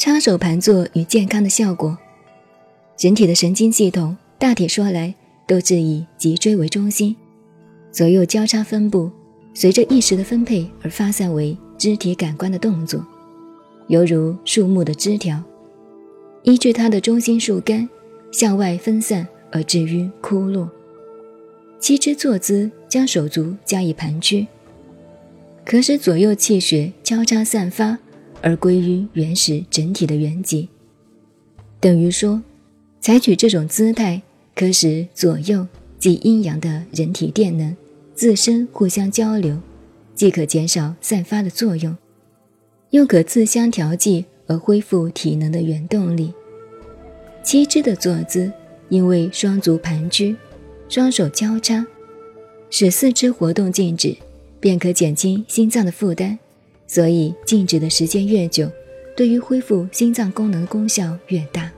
插手盘坐与健康的效果。人体的神经系统大体说来都是以脊椎为中心，左右交叉分布，随着意识的分配而发散为肢体感官的动作，犹如树木的枝条，依据它的中心树干向外分散而至于枯落。七支坐姿将手足加以盘曲，可使左右气血交叉散发，而归于原始整体的原籍。等于说，采取这种姿态，可使左右即阴阳的人体电能自身互相交流，既可减少散发的作用，又可自相调剂而恢复体能的原动力。七支的坐姿，因为双足盘踞。双手交叉，使四肢活动静止，便可减轻心脏的负担。所以静止的时间越久，对于恢复心脏功能功效越大。